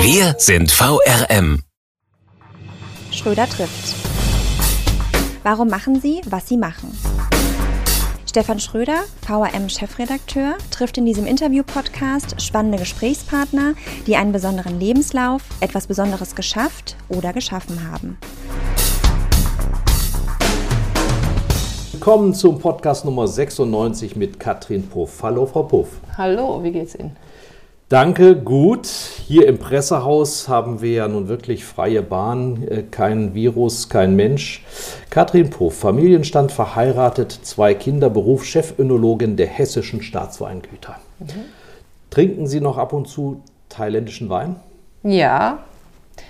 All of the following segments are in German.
Wir sind VRM. Schröder trifft. Warum machen Sie, was Sie machen? Stefan Schröder, VRM-Chefredakteur, trifft in diesem Interview-Podcast spannende Gesprächspartner, die einen besonderen Lebenslauf, etwas Besonderes geschafft oder geschaffen haben. Willkommen zum Podcast Nummer 96 mit Katrin Puff. Hallo, Frau Puff. Hallo, wie geht's Ihnen? Danke, gut. Hier im Pressehaus haben wir ja nun wirklich freie Bahn, äh, kein Virus, kein Mensch. Katrin Puff, Familienstand verheiratet, zwei Kinder, Beruf Chefönologin der hessischen Staatsweingüter. Mhm. Trinken Sie noch ab und zu thailändischen Wein? Ja,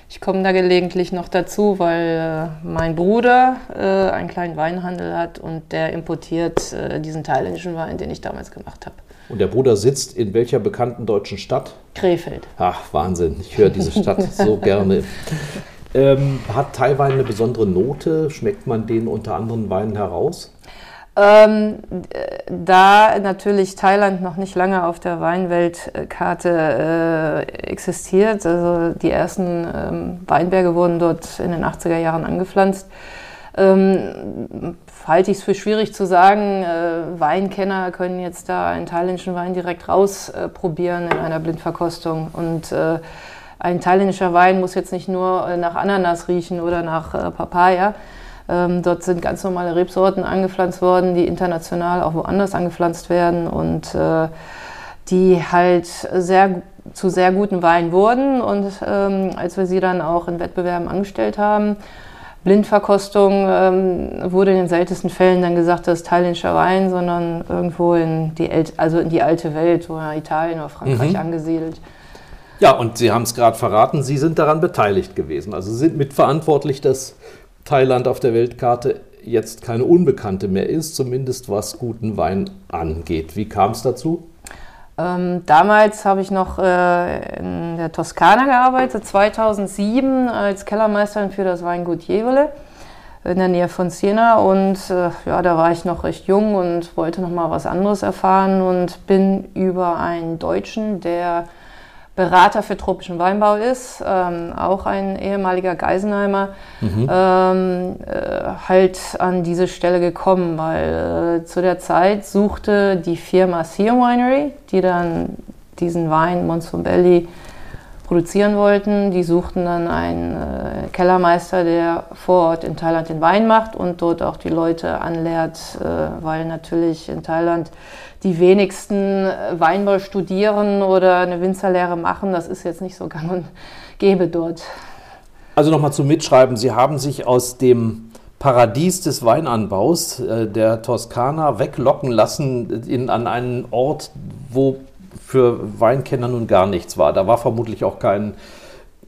ich komme da gelegentlich noch dazu, weil äh, mein Bruder äh, einen kleinen Weinhandel hat und der importiert äh, diesen thailändischen Wein, den ich damals gemacht habe. Und der Bruder sitzt in welcher bekannten deutschen Stadt? Krefeld. Ach, Wahnsinn. Ich höre diese Stadt so gerne. Ähm, hat Thaiwein eine besondere Note? Schmeckt man den unter anderen Weinen heraus? Ähm, da natürlich Thailand noch nicht lange auf der Weinweltkarte äh, existiert, also die ersten ähm, Weinberge wurden dort in den 80er Jahren angepflanzt, ähm, halte ich es für schwierig zu sagen. Äh, Weinkenner können jetzt da einen thailändischen Wein direkt rausprobieren äh, in einer Blindverkostung. Und äh, ein thailändischer Wein muss jetzt nicht nur äh, nach Ananas riechen oder nach äh, Papaya. Ähm, dort sind ganz normale Rebsorten angepflanzt worden, die international auch woanders angepflanzt werden und äh, die halt sehr, zu sehr guten Weinen wurden. Und ähm, als wir sie dann auch in Wettbewerben angestellt haben, Blindverkostung ähm, wurde in den seltensten Fällen dann gesagt, das ist thailändischer Wein, sondern irgendwo in die, El also in die alte Welt, oder Italien oder Frankreich mhm. angesiedelt. Ja, und Sie haben es gerade verraten, Sie sind daran beteiligt gewesen. Also Sie sind mitverantwortlich, dass Thailand auf der Weltkarte jetzt keine Unbekannte mehr ist, zumindest was guten Wein angeht. Wie kam es dazu? Ähm, damals habe ich noch äh, in der Toskana gearbeitet, 2007 als Kellermeisterin für das Weingut Jevele in der Nähe von Siena. Und äh, ja, da war ich noch recht jung und wollte noch mal was anderes erfahren und bin über einen Deutschen, der Berater für tropischen Weinbau ist, ähm, auch ein ehemaliger Geisenheimer, mhm. ähm, äh, halt an diese Stelle gekommen, weil äh, zu der Zeit suchte die Firma Sion Winery, die dann diesen Wein Monsombelli produzieren wollten. Die suchten dann einen äh, Kellermeister, der vor Ort in Thailand den Wein macht und dort auch die Leute anlehrt, äh, weil natürlich in Thailand die wenigsten äh, Weinbau studieren oder eine Winzerlehre machen. Das ist jetzt nicht so gang und gäbe dort. Also nochmal zum Mitschreiben. Sie haben sich aus dem Paradies des Weinanbaus äh, der Toskana weglocken lassen in, an einen Ort, wo für Weinkenner nun gar nichts war. Da war vermutlich auch kein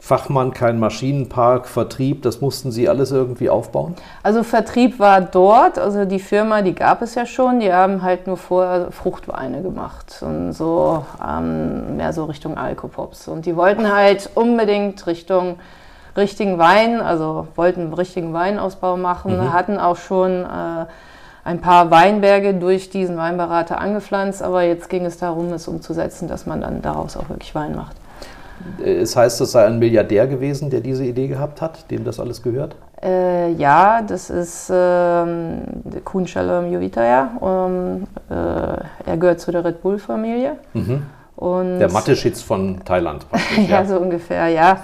Fachmann, kein Maschinenpark, Vertrieb, das mussten Sie alles irgendwie aufbauen? Also Vertrieb war dort, also die Firma, die gab es ja schon, die haben halt nur vorher Fruchtweine gemacht und so ähm, mehr so Richtung Alkopops. Und die wollten halt unbedingt Richtung richtigen Wein, also wollten richtigen Weinausbau machen, mhm. hatten auch schon äh, ein paar Weinberge durch diesen Weinberater angepflanzt, aber jetzt ging es darum, es umzusetzen, dass man dann daraus auch wirklich Wein macht. Es heißt, es sei ein Milliardär gewesen, der diese Idee gehabt hat, dem das alles gehört? Äh, ja, das ist ähm, Kun Shalom Jovitaya. Um, äh, er gehört zu der Red Bull-Familie. Mhm. der Mateschitz von Thailand. ja, ja, so ungefähr, ja.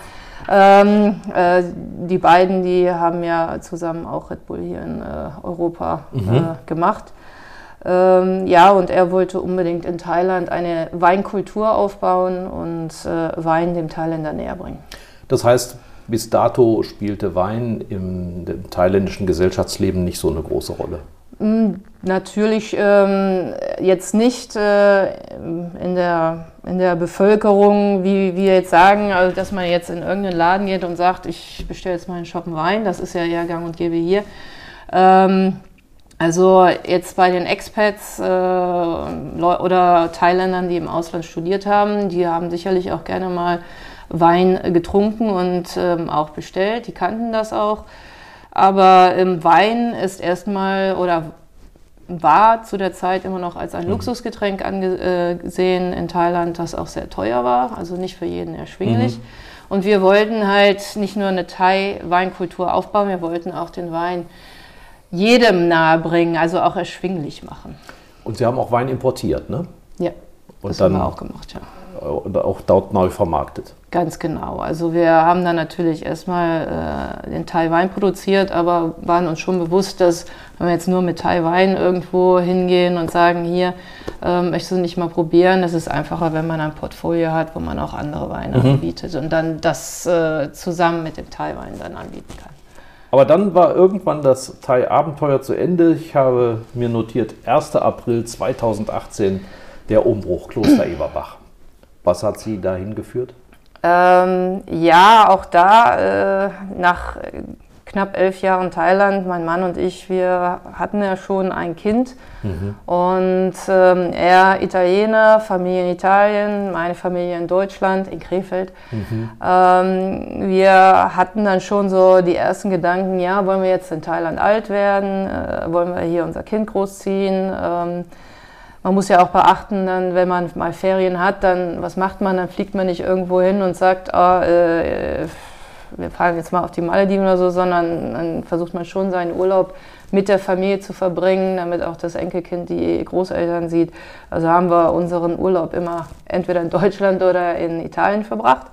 Ähm, äh, die beiden, die haben ja zusammen auch Red Bull hier in äh, Europa mhm. Äh, gemacht. Ähm, ja, und er wollte unbedingt in Thailand eine Weinkultur aufbauen und äh, Wein dem Thailänder näher bringen. Das heißt, bis dato spielte Wein im, im thailändischen Gesellschaftsleben nicht so eine große Rolle. Hm, natürlich ähm, jetzt nicht äh, in, der, in der Bevölkerung, wie wir jetzt sagen, also dass man jetzt in irgendeinen Laden geht und sagt, ich bestelle jetzt mal einen Shoppen Wein, das ist ja eher gang und gäbe hier. Ähm, also jetzt bei den Expats äh, oder Thailändern, die im Ausland studiert haben, die haben sicherlich auch gerne mal Wein getrunken und ähm, auch bestellt. Die kannten das auch. Aber ähm, Wein ist erstmal oder war zu der Zeit immer noch als ein mhm. Luxusgetränk angesehen in Thailand, das auch sehr teuer war, also nicht für jeden erschwinglich. Mhm. Und wir wollten halt nicht nur eine Thai-Weinkultur aufbauen, wir wollten auch den Wein jedem nahebringen, also auch erschwinglich machen. Und Sie haben auch Wein importiert, ne? Ja, und das dann, haben wir auch gemacht, ja. Und auch dort neu vermarktet. Ganz genau. Also wir haben dann natürlich erstmal äh, den Thai-Wein produziert, aber waren uns schon bewusst, dass wenn wir jetzt nur mit Thai-Wein irgendwo hingehen und sagen, hier, äh, möchtest du nicht mal probieren, das ist einfacher, wenn man ein Portfolio hat, wo man auch andere Weine mhm. anbietet und dann das äh, zusammen mit dem Thai-Wein dann anbieten kann. Aber dann war irgendwann das Thai-Abenteuer zu Ende. Ich habe mir notiert, 1. April 2018, der Umbruch Kloster Eberbach. Was hat Sie dahin geführt? Ähm, ja, auch da äh, nach knapp elf Jahren Thailand, mein Mann und ich, wir hatten ja schon ein Kind. Mhm. Und ähm, er Italiener, Familie in Italien, meine Familie in Deutschland, in Krefeld. Mhm. Ähm, wir hatten dann schon so die ersten Gedanken, ja, wollen wir jetzt in Thailand alt werden? Äh, wollen wir hier unser Kind großziehen? Ähm, man muss ja auch beachten, dann, wenn man mal Ferien hat, dann was macht man? Dann fliegt man nicht irgendwo hin und sagt, oh, äh, wir fahren jetzt mal auf die Malediven oder so, sondern dann versucht man schon seinen Urlaub mit der Familie zu verbringen, damit auch das Enkelkind die Großeltern sieht. Also haben wir unseren Urlaub immer entweder in Deutschland oder in Italien verbracht.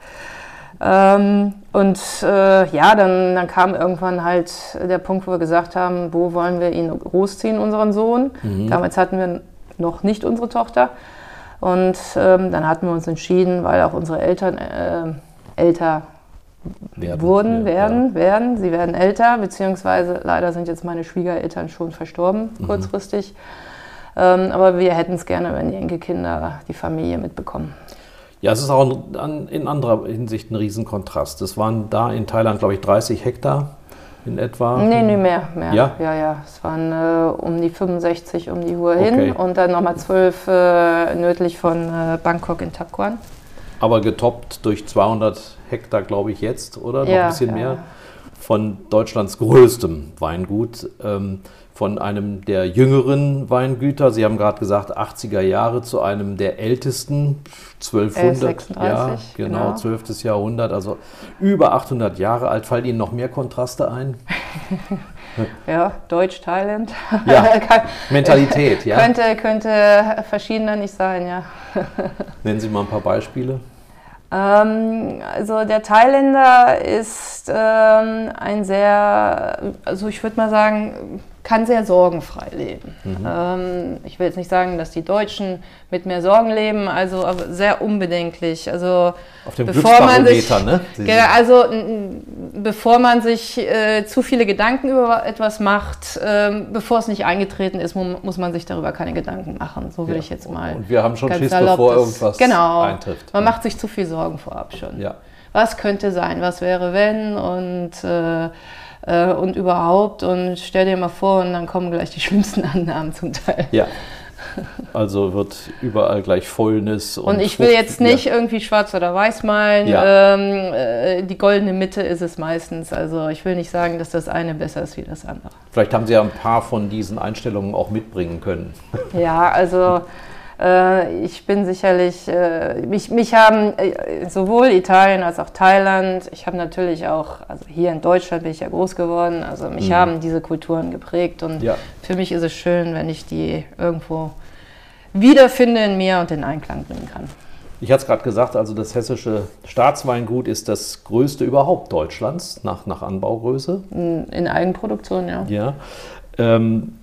Ähm, und äh, ja, dann, dann kam irgendwann halt der Punkt, wo wir gesagt haben, wo wollen wir ihn großziehen, unseren Sohn. Mhm. Damals hatten wir noch nicht unsere Tochter. Und ähm, dann hatten wir uns entschieden, weil auch unsere Eltern äh, älter werden, wurden, werden, ja. werden. Sie werden älter, beziehungsweise leider sind jetzt meine Schwiegereltern schon verstorben, mhm. kurzfristig. Ähm, aber wir hätten es gerne, wenn die Enkelkinder die Familie mitbekommen. Ja, es ist auch in anderer Hinsicht ein Riesenkontrast. Es waren da in Thailand, glaube ich, 30 Hektar in etwa? Nee, nee, mehr. mehr. Ja? Ja, ja. Es waren äh, um die 65 um die Uhr hin und dann nochmal 12 äh, nördlich von äh, Bangkok in Takuan. Aber getoppt durch 200 Hektar, glaube ich, jetzt, oder? Noch ein bisschen mehr. Von Deutschlands größtem Weingut. Ähm, von einem der jüngeren Weingüter, Sie haben gerade gesagt 80er Jahre, zu einem der ältesten, 1200, ja, genau, genau, 12. Jahrhundert, also über 800 Jahre alt. Fallen Ihnen noch mehr Kontraste ein? ja, Deutsch-Thailand. Ja, Mentalität, ja. Könnte, könnte verschiedener nicht sein, ja. Nennen Sie mal ein paar Beispiele. Ähm, also der Thailänder ist ähm, ein sehr, also ich würde mal sagen, kann sehr sorgenfrei leben. Mhm. Ähm, ich will jetzt nicht sagen, dass die Deutschen mit mehr Sorgen leben, also aber sehr unbedenklich. Also Auf dem bevor man sich, ne? also bevor man sich äh, zu viele Gedanken über etwas macht, äh, bevor es nicht eingetreten ist, muss man sich darüber keine Gedanken machen. So will ja. ich jetzt mal. Und wir haben schon Schiss, bevor irgendwas genau, eintrifft. Man ja. macht sich zu viel Sorgen vorab schon. Ja. Was könnte sein? Was wäre wenn? Und äh, äh, und überhaupt. Und stell dir mal vor, und dann kommen gleich die schlimmsten Annahmen zum Teil. Ja. Also wird überall gleich Fäulnis. Und, und ich will jetzt nicht ja. irgendwie schwarz oder weiß malen. Ja. Ähm, äh, die goldene Mitte ist es meistens. Also ich will nicht sagen, dass das eine besser ist wie das andere. Vielleicht haben Sie ja ein paar von diesen Einstellungen auch mitbringen können. Ja, also ich bin sicherlich, äh, mich, mich haben äh, sowohl Italien als auch Thailand, ich habe natürlich auch, also hier in Deutschland bin ich ja groß geworden, also mich mhm. haben diese Kulturen geprägt und ja. für mich ist es schön, wenn ich die irgendwo wiederfinde in mir und in Einklang bringen kann. Ich hatte es gerade gesagt, also das hessische Staatsweingut ist das größte überhaupt Deutschlands nach, nach Anbaugröße. In Eigenproduktion, ja. Ja. Ähm,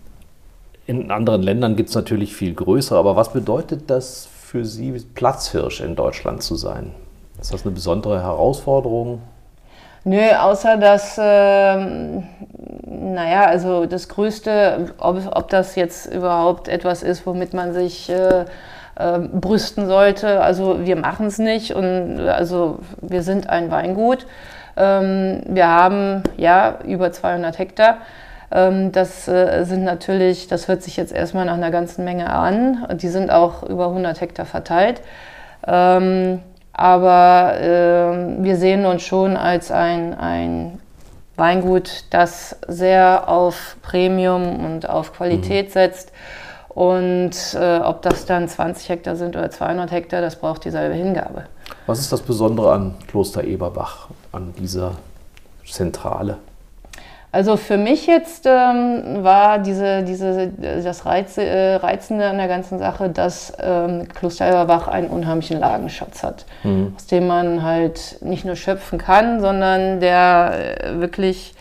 in anderen Ländern gibt es natürlich viel größere, aber was bedeutet das für Sie, Platzhirsch in Deutschland zu sein? Ist das eine besondere Herausforderung? Nö, außer dass, äh, naja, also das Größte, ob, ob das jetzt überhaupt etwas ist, womit man sich äh, äh, brüsten sollte. Also wir machen es nicht und also wir sind ein Weingut. Ähm, wir haben ja über 200 Hektar. Ähm, das äh, sind natürlich, das hört sich jetzt erstmal nach einer ganzen Menge an. Die sind auch über 100 Hektar verteilt. Ähm, aber äh, wir sehen uns schon als ein, ein Weingut, das sehr auf Premium und auf Qualität mhm. setzt. Und äh, ob das dann 20 Hektar sind oder 200 Hektar, das braucht dieselbe Hingabe. Was ist das Besondere an Kloster Eberbach, an dieser Zentrale? Also für mich jetzt ähm, war diese, diese, das Reiz, äh, Reizende an der ganzen Sache, dass ähm, Kloster Eberbach einen unheimlichen Lagenschatz hat, mhm. aus dem man halt nicht nur schöpfen kann, sondern der äh, wirklich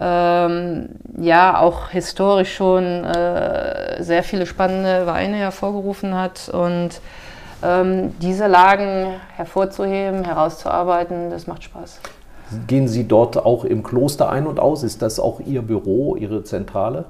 ähm, ja auch historisch schon äh, sehr viele spannende Weine hervorgerufen hat und ähm, diese Lagen hervorzuheben, herauszuarbeiten, das macht Spaß. Gehen Sie dort auch im Kloster ein und aus? Ist das auch Ihr Büro, Ihre Zentrale?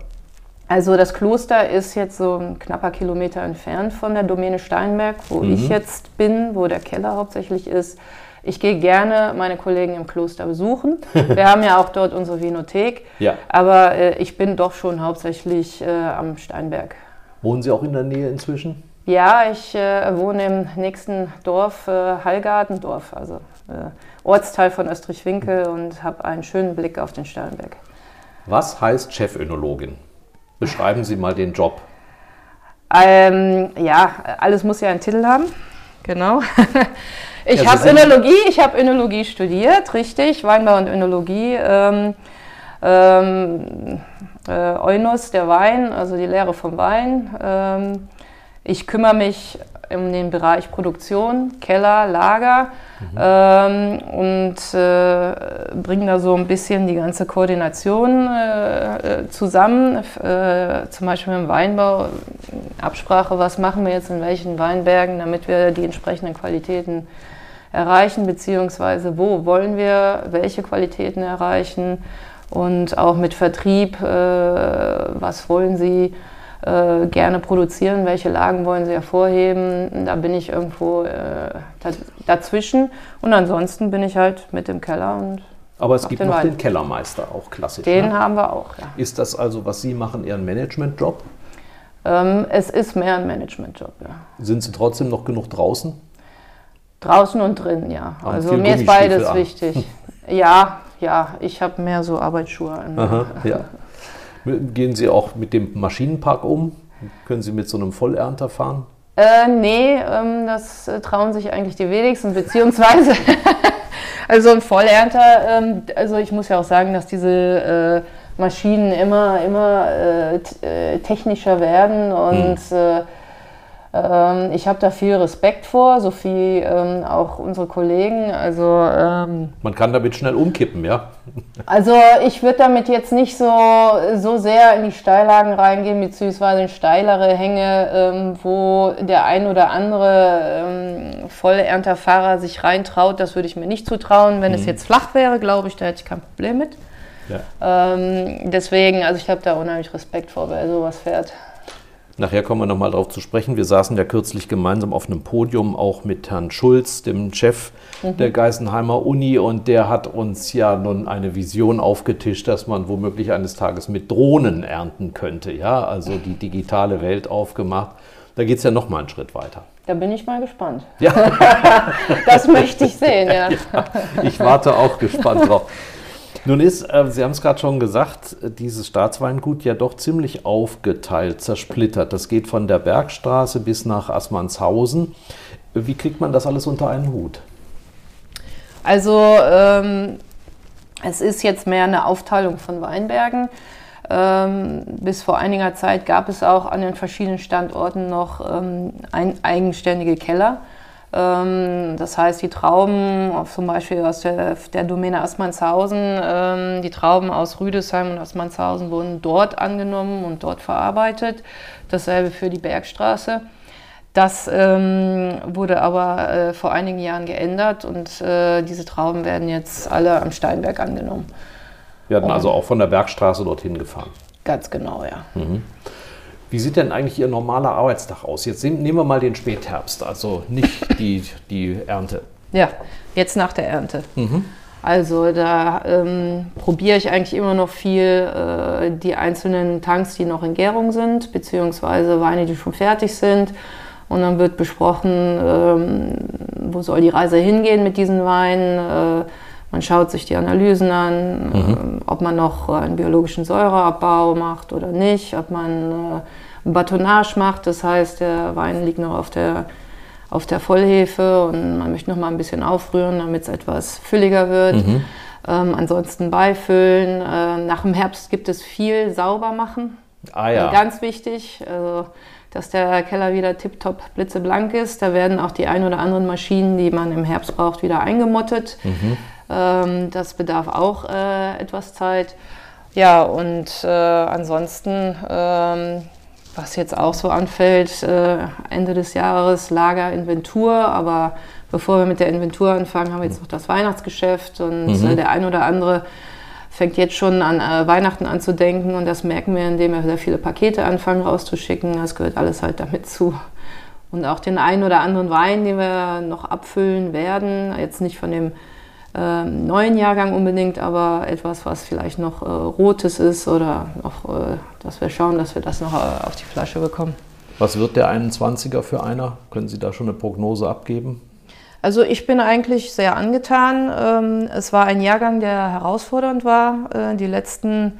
Also das Kloster ist jetzt so ein knapper Kilometer entfernt von der Domäne Steinberg, wo mhm. ich jetzt bin, wo der Keller hauptsächlich ist. Ich gehe gerne meine Kollegen im Kloster besuchen. Wir haben ja auch dort unsere Vinothek. Ja. Aber äh, ich bin doch schon hauptsächlich äh, am Steinberg. Wohnen Sie auch in der Nähe inzwischen? Ja, ich äh, wohne im nächsten Dorf, äh, Hallgartendorf, also äh, Ortsteil von Österreich-Winkel und habe einen schönen Blick auf den Sternberg. Was heißt Chefönologin? Beschreiben Sie mal den Job. Ähm, ja, alles muss ja einen Titel haben. Genau. ich habe Önologie, ich habe Önologie studiert, richtig, Weinbau und Önologie. Ähm, ähm, äh, Eunus, der Wein, also die Lehre vom Wein. Ähm, ich kümmere mich um den Bereich Produktion, Keller, Lager mhm. ähm, und äh, bringe da so ein bisschen die ganze Koordination äh, äh zusammen. Äh, zum Beispiel im Weinbau, Absprache, was machen wir jetzt in welchen Weinbergen, damit wir die entsprechenden Qualitäten erreichen, beziehungsweise wo wollen wir welche Qualitäten erreichen und auch mit Vertrieb, äh, was wollen Sie äh, gerne produzieren, welche Lagen wollen sie hervorheben. Da bin ich irgendwo äh, dazwischen. Und ansonsten bin ich halt mit dem Keller und. Aber es gibt den noch Wein. den Kellermeister, auch klassisch. Den ne? haben wir auch, ja. Ist das also, was Sie machen, Ihren Managementjob? Ähm, es ist mehr ein Managementjob, ja. Sind Sie trotzdem noch genug draußen? Draußen und drin, ja. Haben also mir ist beides an. wichtig. ja, ja, ich habe mehr so Arbeitsschuhe an. Aha, ja. Gehen Sie auch mit dem Maschinenpark um? Können Sie mit so einem Vollernter fahren? Äh, nee, ähm, das äh, trauen sich eigentlich die wenigsten, beziehungsweise also ein Vollernter, ähm, also ich muss ja auch sagen, dass diese äh, Maschinen immer, immer äh, äh technischer werden und hm ähm, ich habe da viel Respekt vor, so viel ähm, auch unsere Kollegen. Also, ähm, Man kann damit schnell umkippen, ja? Also ich würde damit jetzt nicht so, so sehr in die Steillagen reingehen, beziehungsweise in steilere Hänge, ähm, wo der ein oder andere ähm, Vollernterfahrer sich reintraut. Das würde ich mir nicht zutrauen. Wenn mhm. es jetzt flach wäre, glaube ich, da hätte ich kein Problem mit. Ja. Ähm, deswegen, also ich habe da unheimlich Respekt vor, wer sowas fährt. Nachher kommen wir nochmal darauf zu sprechen. Wir saßen ja kürzlich gemeinsam auf einem Podium, auch mit Herrn Schulz, dem Chef mhm. der Geisenheimer Uni. Und der hat uns ja nun eine Vision aufgetischt, dass man womöglich eines Tages mit Drohnen ernten könnte. Ja, also die digitale Welt aufgemacht. Da geht es ja nochmal einen Schritt weiter. Da bin ich mal gespannt. Ja. das möchte ich sehen, ja. ja. Ich warte auch gespannt drauf. Nun ist, äh, Sie haben es gerade schon gesagt, dieses Staatsweingut ja doch ziemlich aufgeteilt, zersplittert. Das geht von der Bergstraße bis nach Assmannshausen. Wie kriegt man das alles unter einen Hut? Also ähm, es ist jetzt mehr eine Aufteilung von Weinbergen. Ähm, bis vor einiger Zeit gab es auch an den verschiedenen Standorten noch ähm, ein, eigenständige Keller. Ähm, das heißt, die Trauben zum Beispiel aus der, der Domäne Assmannshausen, ähm, die Trauben aus Rüdesheim und Assmannshausen wurden dort angenommen und dort verarbeitet. Dasselbe für die Bergstraße. Das ähm, wurde aber äh, vor einigen Jahren geändert und äh, diese Trauben werden jetzt alle am Steinberg angenommen. Wir hatten also auch von der Bergstraße dorthin gefahren. Ganz genau, ja. Wie sieht denn eigentlich Ihr normaler Arbeitstag aus? Jetzt nehmen wir mal den Spätherbst, also nicht die, die Ernte. Ja, jetzt nach der Ernte. Also da ähm, probiere ich eigentlich immer noch viel äh, die einzelnen Tanks, die noch in Gärung sind, beziehungsweise Weine, die schon fertig sind. Und dann wird besprochen, ähm, wo soll die Reise hingehen mit diesen Weinen. Äh, man schaut sich die Analysen an, ähm, ob man noch äh, einen biologischen Säureabbau macht oder nicht, ob man äh, Batonnage macht, das heißt, der Wein liegt noch auf der auf der Vollhefe und man möchte noch mal ein bisschen aufrühren, damit es etwas fülliger wird. Ähm, ansonsten beifüllen. Äh, nach dem Herbst gibt es viel sauber machen. Ah ja. Ganz wichtig, also, dass der Keller wieder tipptopp blitzeblank ist. Da werden auch die ein oder anderen Maschinen, die man im Herbst braucht, wieder eingemottet. Ähm, das bedarf auch äh, etwas Zeit. Ja, und äh, ansonsten, ähm, was jetzt auch so anfällt, äh, Ende des Jahres Lager, Inventur, aber bevor wir mit der Inventur anfangen, haben wir jetzt noch das Weihnachtsgeschäft. Und äh, der ein oder andere fängt jetzt schon an äh, Weihnachten an zu denken und das merken wir, indem wir sehr viele Pakete anfangen rauszuschicken. Das gehört alles halt damit zu. Und auch den einen oder anderen Wein, den wir noch abfüllen werden, jetzt nicht von dem ähm, neuen Jahrgang unbedingt, aber etwas, was vielleicht noch äh, rotes ist oder noch, äh, dass wir schauen, dass wir das noch äh, auf die Flasche bekommen. Was wird der 21er für einer? Können Sie da schon eine Prognose abgeben? Also ich bin eigentlich sehr angetan. Ähm, Es war ein Jahrgang, der herausfordernd war. Äh, Die letzten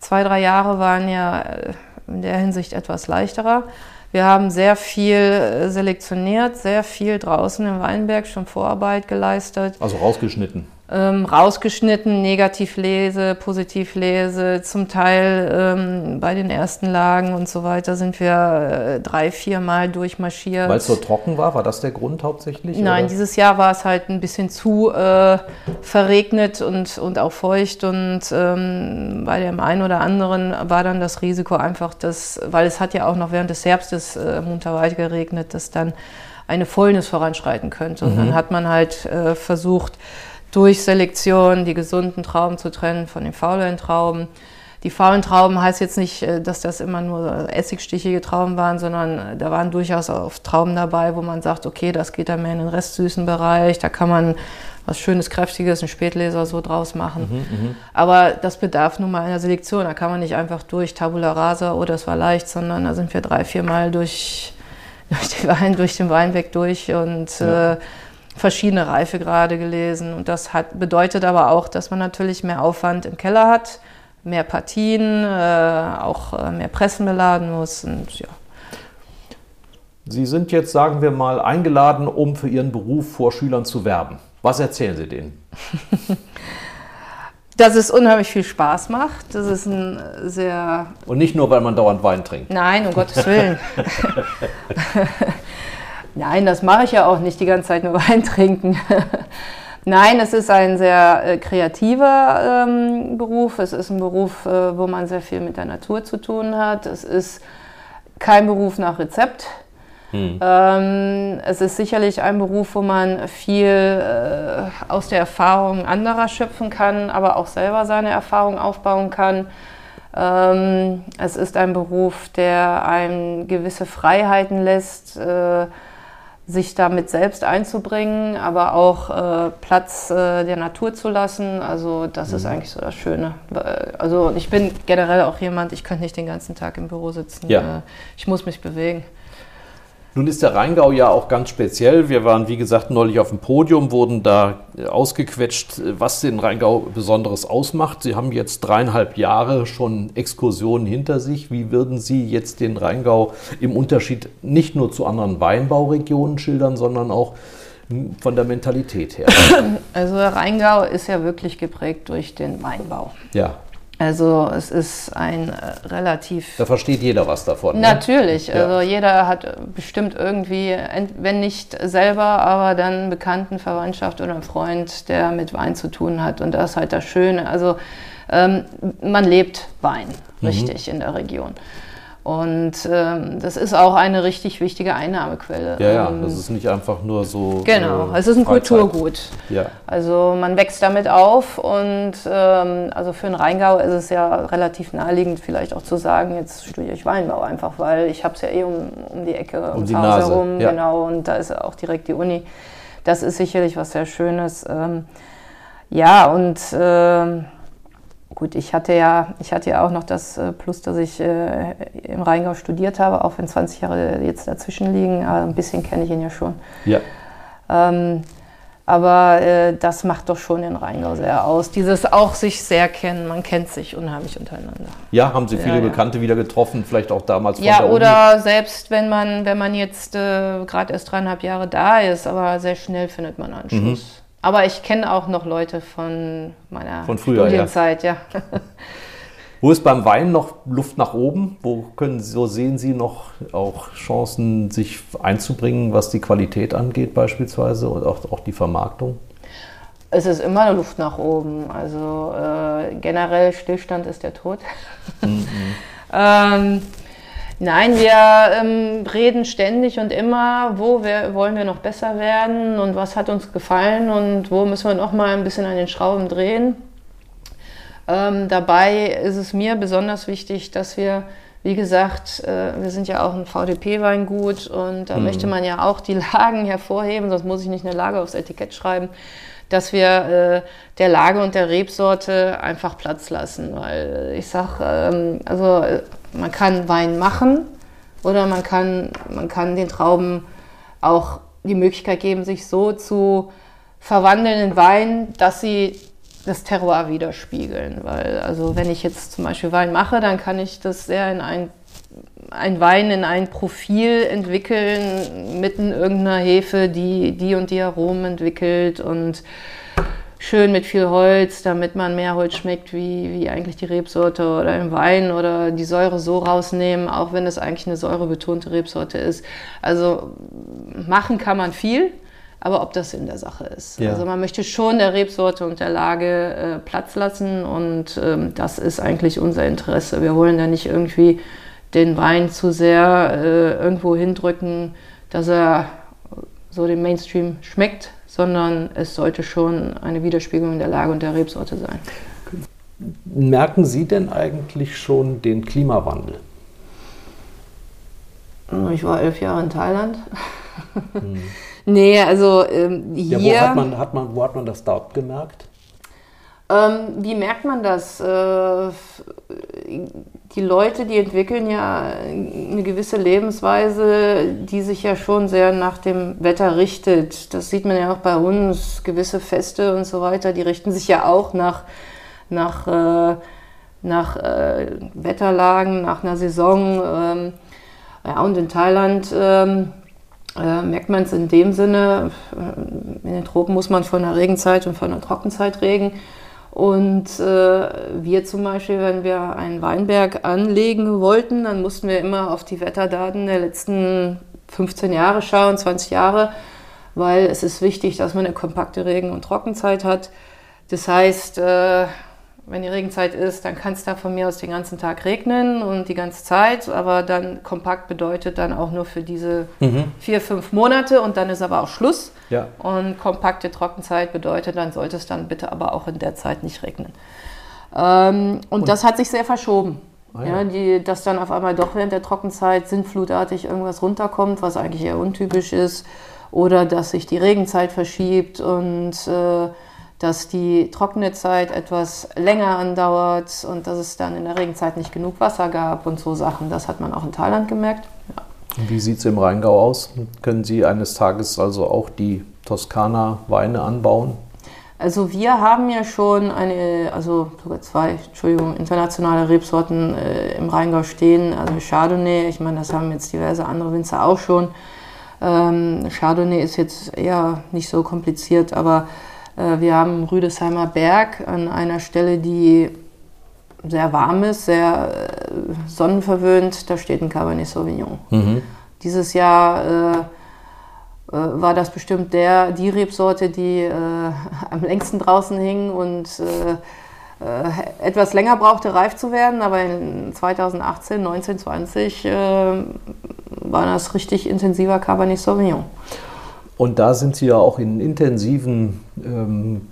zwei, drei Jahre waren ja äh, in der Hinsicht etwas leichterer. Wir haben sehr viel äh, selektioniert, sehr viel draußen im Weinberg schon Vorarbeit geleistet. Also rausgeschnitten. Ähm, rausgeschnitten, Negativlese, Positivlese, zum Teil ähm, bei den ersten Lagen und so weiter sind wir äh, drei, vier Mal durchmarschiert. Weil es so trocken war, war das der Grund hauptsächlich? Nein, oder? dieses Jahr war es halt ein bisschen zu äh, verregnet und, und auch feucht und ähm, bei dem einen oder anderen war dann das Risiko einfach, dass, weil es hat ja auch noch während des Herbstes äh, munter weit geregnet, dass dann eine Fäulnis voranschreiten könnte. Und dann hat man halt äh, versucht, durch Selektion die gesunden Trauben zu trennen von den faulen Trauben. Die faulen Trauben heißt jetzt nicht, äh, dass das immer nur essigstichige Trauben waren, sondern äh, da waren durchaus auch Trauben dabei, wo man sagt, okay, das geht dann mehr in den restsüßen Bereich, da kann man was Schönes, Kräftiges, einen Spätleser so draus machen. Aber das bedarf nun mal einer Selektion. Da kann man nicht einfach durch Tabula Rasa, oh, das war leicht, sondern da sind wir drei, vier Mal durch, durch, den, Wein, durch den Weinberg durch und Ja. äh, verschiedene Reifegrade gelesen. Und das hat, bedeutet aber auch, dass man natürlich mehr Aufwand im Keller hat, mehr Partien, äh, auch äh, mehr Pressen beladen muss. Und ja, Sie sind jetzt, sagen wir mal, eingeladen, um für Ihren Beruf vor Schülern zu werben. Was erzählen Sie denen? dass es unheimlich viel Spaß macht. Das ist ein sehr Und nicht nur, weil man dauernd Wein trinkt. Nein, um Gottes Willen. Nein, das mache ich ja auch nicht die ganze Zeit nur Wein trinken. Nein, es ist ein sehr äh, kreativer ähm, Beruf. Es ist ein Beruf, äh, wo man sehr viel mit der Natur zu tun hat. Es ist kein Beruf nach Rezept. Ähm, es ist sicherlich ein Beruf, wo man viel äh, aus der Erfahrung anderer schöpfen kann, aber auch selber seine Erfahrung aufbauen kann. Ähm, es ist ein Beruf, der einem gewisse Freiheiten lässt, äh, sich damit selbst einzubringen, aber auch äh, Platz äh, der Natur zu lassen. Also das ist eigentlich so das Schöne. Äh, Also ich bin generell auch jemand, ich könnte nicht den ganzen Tag im Büro sitzen. Ja. Äh, Ich muss mich bewegen. Nun ist der Rheingau ja auch ganz speziell. Wir waren, wie gesagt, neulich auf dem Podium, wurden da ausgequetscht, was den Rheingau Besonderes ausmacht. Sie haben jetzt dreieinhalb Jahre schon Exkursionen hinter sich. Wie würden Sie jetzt den Rheingau im Unterschied nicht nur zu anderen Weinbauregionen schildern, sondern auch von der Mentalität her? Also der Rheingau ist ja wirklich geprägt durch den Weinbau. Ja, Also es ist ein äh, relativ da versteht jeder was davon. ne? Natürlich, Ja. also jeder hat bestimmt irgendwie, wenn nicht selber, aber dann einen Bekannten, Verwandtschaft oder einen Freund, der mit Wein zu tun hat. Und das ist halt das Schöne. Also ähm, man lebt Wein, richtig, in der Region. Und ähm, das ist auch eine richtig wichtige Einnahmequelle. Ja, ja, Ähm, das ist nicht einfach nur so. Genau, äh, es ist ein Freizeit. Kulturgut. Ja. Also man wächst damit auf und ähm, also für den Rheingau ist es ja relativ naheliegend vielleicht auch zu sagen, jetzt studiere ich Weinbau einfach, weil ich habe es ja eh um, um die Ecke, Um die Haus Nase, herum, ja. genau, und da ist auch direkt die Uni. Das ist sicherlich was sehr Schönes. Ähm, ja, und ähm, gut, ich hatte ja, ich hatte ja auch noch das äh, Plus, dass ich äh, im Rheingau studiert habe, auch wenn 20 Jahre jetzt dazwischen liegen, aber ein bisschen kenne ich ihn ja schon. ja. Ähm, aber äh, das macht doch schon den Rheingau sehr aus. Dieses auch sich sehr kennen, man kennt sich unheimlich untereinander. Ja, haben Sie viele Ja, ja. Bekannte wieder getroffen, vielleicht auch damals von Ja, der Uni? oder selbst wenn man, wenn man jetzt äh, gerade erst dreieinhalb Jahre da ist, aber sehr schnell findet man Anschluss. Mhm. Aber ich kenne auch noch Leute von meiner Von früher, ja. Studienzeit, ja. Wo ist beim Wein noch Luft nach oben? Wo können, so sehen Sie noch auch Chancen, sich einzubringen, was die Qualität angeht beispielsweise und auch, auch die Vermarktung? Es ist immer eine Luft nach oben. Also äh, generell Stillstand ist der Tod. ähm, nein, wir ähm, reden ständig und immer, wo wir, wollen wir noch besser werden und was hat uns gefallen und wo müssen wir noch mal ein bisschen an den Schrauben drehen. Ähm, dabei ist es mir besonders wichtig, dass wir, wie gesagt, äh, wir sind ja auch ein VDP-Weingut und da möchte man ja auch die Lagen hervorheben, sonst muss ich nicht eine Lage aufs Etikett schreiben, dass wir äh, der Lage und der Rebsorte einfach Platz lassen. Weil ich sage, ähm, also äh, man kann Wein machen oder man kann, man kann den Trauben auch die Möglichkeit geben, sich so zu verwandeln in Wein, dass sie das Terroir widerspiegeln. Weil, also wenn ich jetzt zum Beispiel Wein mache, dann kann ich das sehr in ein, ein Wein in ein Profil entwickeln, mitten irgendeiner Hefe, die die und die Aromen entwickelt und schön mit viel Holz, damit man mehr Holz schmeckt, wie, wie eigentlich die Rebsorte oder im Wein oder die Säure so rausnehmen, auch wenn es eigentlich eine säurebetonte Rebsorte ist. Also machen kann man viel, aber ob das in der Sache ist. Ja. Also man möchte schon der Rebsorte und der Lage äh, Platz lassen und ähm, das ist eigentlich unser Interesse. Wir wollen da nicht irgendwie den Wein zu sehr äh, irgendwo hindrücken, dass er so dem Mainstream schmeckt, sondern es sollte schon eine Widerspiegelung der Lage und der Rebsorte sein. Merken Sie denn eigentlich schon den Klimawandel? Ich war elf Jahre in Thailand. Nee, also ähm, hier. Ja, wo, hat man, hat man, wo hat man das dort gemerkt? Ähm, wie merkt man das? Äh, die Leute, die entwickeln ja eine gewisse Lebensweise, die sich ja schon sehr nach dem Wetter richtet. Das sieht man ja auch bei uns, gewisse Feste und so weiter, die richten sich ja auch nach, nach, äh, nach äh, Wetterlagen, nach einer Saison. Ähm, ja, und in Thailand ähm, äh, merkt man es in dem Sinne, äh, in den Tropen muss man von der Regenzeit und von der Trockenzeit reden. Und äh, wir zum Beispiel, wenn wir einen Weinberg anlegen wollten, dann mussten wir immer auf die Wetterdaten der letzten 15 Jahre schauen, 20 Jahre, weil es ist wichtig, dass man eine kompakte Regen- und Trockenzeit hat. Das heißt, äh, wenn die Regenzeit ist, dann kann es da von mir aus den ganzen Tag regnen und die ganze Zeit, aber dann kompakt bedeutet dann auch nur für diese vier, fünf Monate und dann ist aber auch Schluss. Ja. Und kompakte Trockenzeit bedeutet, dann sollte es dann bitte aber auch in der Zeit nicht regnen. Ähm, und, das hat sich sehr verschoben. Ah, ja. ja. die, dass dann auf einmal doch während der Trockenzeit sintflutartig irgendwas runterkommt, was eigentlich eher untypisch ist. Oder dass sich die Regenzeit verschiebt und äh, dass die trockene Zeit etwas länger andauert und dass es dann in der Regenzeit nicht genug Wasser gab und so Sachen. Das hat man auch in Thailand gemerkt. Ja. Wie sieht es im Rheingau aus? Können Sie eines Tages also auch die Toskana-Weine anbauen? Also wir haben ja schon eine, also sogar zwei, Entschuldigung, internationale Rebsorten äh, im Rheingau stehen. Also Chardonnay, ich meine, das haben jetzt diverse andere Winzer auch schon. Ähm, Chardonnay ist jetzt eher nicht so kompliziert, aber wir haben Rüdesheimer Berg an einer Stelle, die sehr warm ist, sehr äh, sonnenverwöhnt. Da steht ein Cabernet Sauvignon. Dieses Jahr äh, äh, war das bestimmt der, die Rebsorte, die äh, am längsten draußen hing und äh, äh, etwas länger brauchte, reif zu werden, aber in 2018, 19, 20 äh, war das richtig intensiver Cabernet Sauvignon. Und da sind Sie ja auch in intensiven ähm,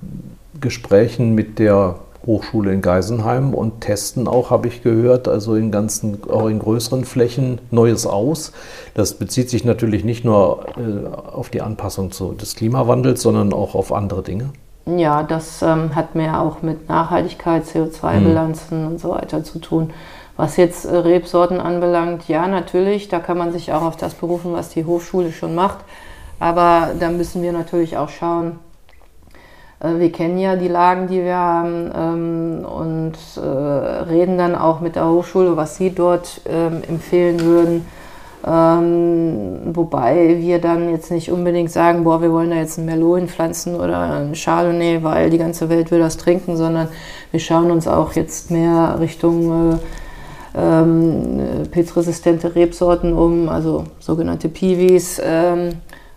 Gesprächen mit der Hochschule in Geisenheim und testen auch, habe ich gehört, also in ganzen, auch in größeren Flächen Neues aus. Das bezieht sich natürlich nicht nur äh, auf die Anpassung zu, des Klimawandels, sondern auch auf andere Dinge. Ja, das ähm, hat mehr auch mit Nachhaltigkeit, CO2-Bilanzen mhm. und so weiter zu tun. Was jetzt äh, Rebsorten anbelangt, ja, natürlich, da kann man sich auch auf das berufen, was die Hochschule schon macht. Aber da müssen wir natürlich auch schauen, äh, wir kennen ja die Lagen, die wir haben ähm, und äh, reden dann auch mit der Hochschule, was sie dort ähm, empfehlen würden. Ähm, wobei wir dann jetzt nicht unbedingt sagen, boah, wir wollen da jetzt ein Merlot hinpflanzen oder ein Chardonnay, weil die ganze Welt will das trinken, sondern wir schauen uns auch jetzt mehr Richtung äh, ähm, pilzresistente Rebsorten um, also sogenannte Piwis, ähm,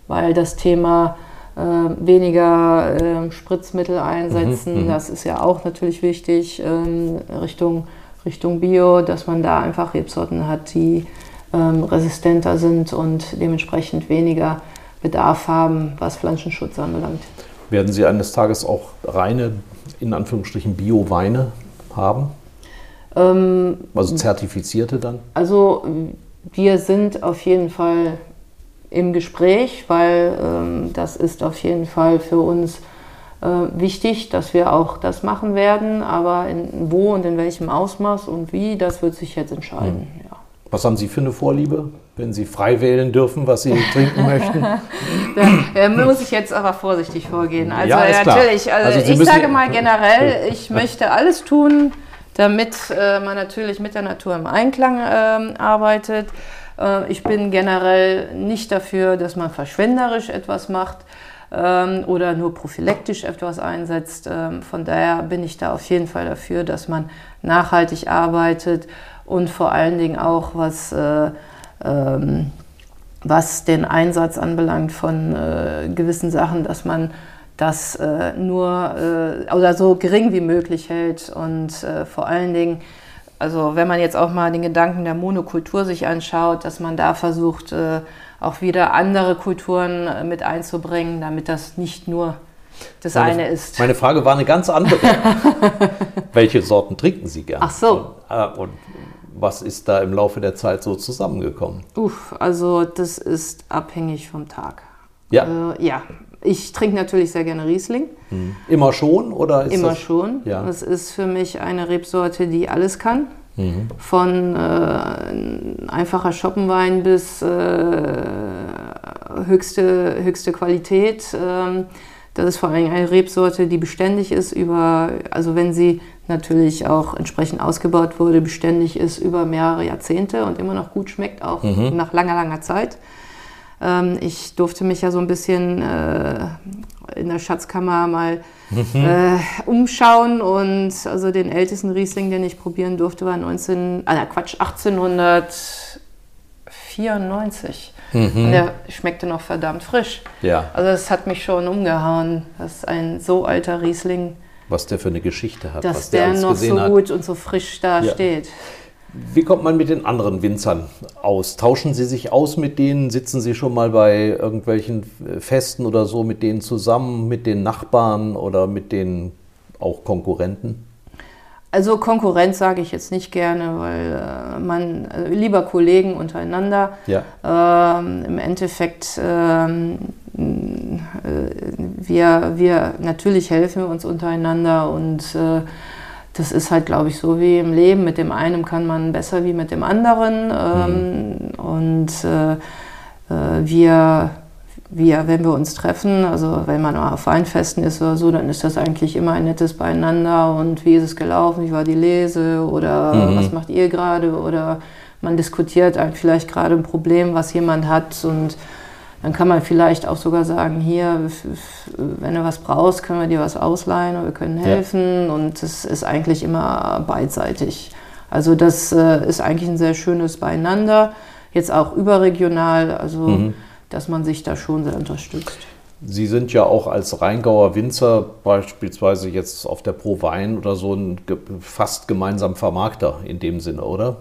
weil das Thema äh, weniger äh, Spritzmittel einsetzen. Mhm, mhm, das ist ja auch natürlich wichtig ähm, Richtung, Richtung Bio, dass man da einfach Rebsorten hat, die ähm, resistenter sind und dementsprechend weniger Bedarf haben, was Pflanzenschutz anbelangt. Werden Sie eines Tages auch reine, in Anführungsstrichen, Bio-Weine haben? Ähm, also zertifizierte dann? Also wir sind auf jeden Fall im Gespräch, weil ähm, das ist auf jeden Fall für uns äh, wichtig, dass wir auch das machen werden. Aber in, wo und in welchem Ausmaß und wie, das wird sich jetzt entscheiden. Hm. Ja. Was haben Sie für eine Vorliebe, wenn Sie frei wählen dürfen, was Sie trinken möchten? da muss ich jetzt aber vorsichtig vorgehen. Also ja, natürlich, also, also ich sage mal generell, ich möchte alles tun, damit äh, man natürlich mit der Natur im Einklang äh, arbeitet. Äh, ich bin generell nicht dafür, dass man verschwenderisch etwas macht ähm, oder nur prophylaktisch etwas einsetzt. Ähm, von daher bin ich da auf jeden Fall dafür, dass man nachhaltig arbeitet und vor allen Dingen auch was, äh, ähm, was den Einsatz anbelangt von äh, gewissen Sachen, dass man das nur oder so gering wie möglich hält und vor allen Dingen also wenn man jetzt auch mal den Gedanken der Monokultur sich anschaut, dass man da versucht, äh, auch wieder andere Kulturen äh, mit einzubringen, damit das nicht nur das meine, eine ist. Meine Frage war eine ganz andere. Welche Sorten trinken Sie gern? Ach so. Und, äh, und, was ist da im Laufe der Zeit so zusammengekommen? Uff, also das ist abhängig vom Tag. Ja. Äh, ja, ich trinke natürlich sehr gerne Riesling. Hm. Immer schon oder ist Immer das? schon. Ja. Das ist für mich eine Rebsorte, die alles kann. Mhm. Von äh, einfacher Schoppenwein bis äh, höchste, höchste Qualität. Ähm, das ist vor allem eine Rebsorte, die beständig ist über, also wenn sie natürlich auch entsprechend ausgebaut wurde, beständig ist über mehrere Jahrzehnte und immer noch gut schmeckt, auch mhm. nach langer, langer Zeit. Ähm, ich durfte mich ja so ein bisschen äh, in der Schatzkammer mal mhm. äh, umschauen und also den ältesten Riesling, den ich probieren durfte, war 19, ah, Quatsch, 1894. Mhm. Und der schmeckte noch verdammt frisch. Ja. Also das hat mich schon umgehauen, dass ein so alter Riesling was der für eine Geschichte hat. Dass der, der noch so hat. gut und so frisch da ja. steht. Wie kommt man mit den anderen Winzern aus? Tauschen Sie sich aus mit denen? Sitzen Sie schon mal bei irgendwelchen Festen oder so mit denen zusammen, mit den Nachbarn oder mit den auch Konkurrenten? Also Konkurrenz sage ich jetzt nicht gerne, weil äh, man äh, lieber Kollegen untereinander. Ja. Ähm, Im Endeffekt ähm, äh, wir, wir natürlich helfen wir uns untereinander und äh, das ist halt, glaube ich, so wie im Leben. Mit dem einen kann man besser wie mit dem anderen. Ähm, mhm. Und äh, äh, wir, wir, wenn wir uns treffen, also wenn man auf Weinfesten ist oder so, dann ist das eigentlich immer ein nettes Beieinander. Und wie ist es gelaufen? Wie war die Lese? Oder mhm. was macht ihr gerade? Oder man diskutiert vielleicht gerade ein Problem, was jemand hat. Und dann kann man vielleicht auch sogar sagen, hier, wenn du was brauchst, können wir dir was ausleihen oder wir können helfen. Ja. Und es ist eigentlich immer beidseitig. Also das äh, ist eigentlich ein sehr schönes Beieinander, jetzt auch überregional, also mhm. dass man sich da schon sehr unterstützt. Sie sind ja auch als Rheingauer Winzer beispielsweise jetzt auf der Pro Wein oder so ein fast gemeinsam Vermarkter in dem Sinne, oder?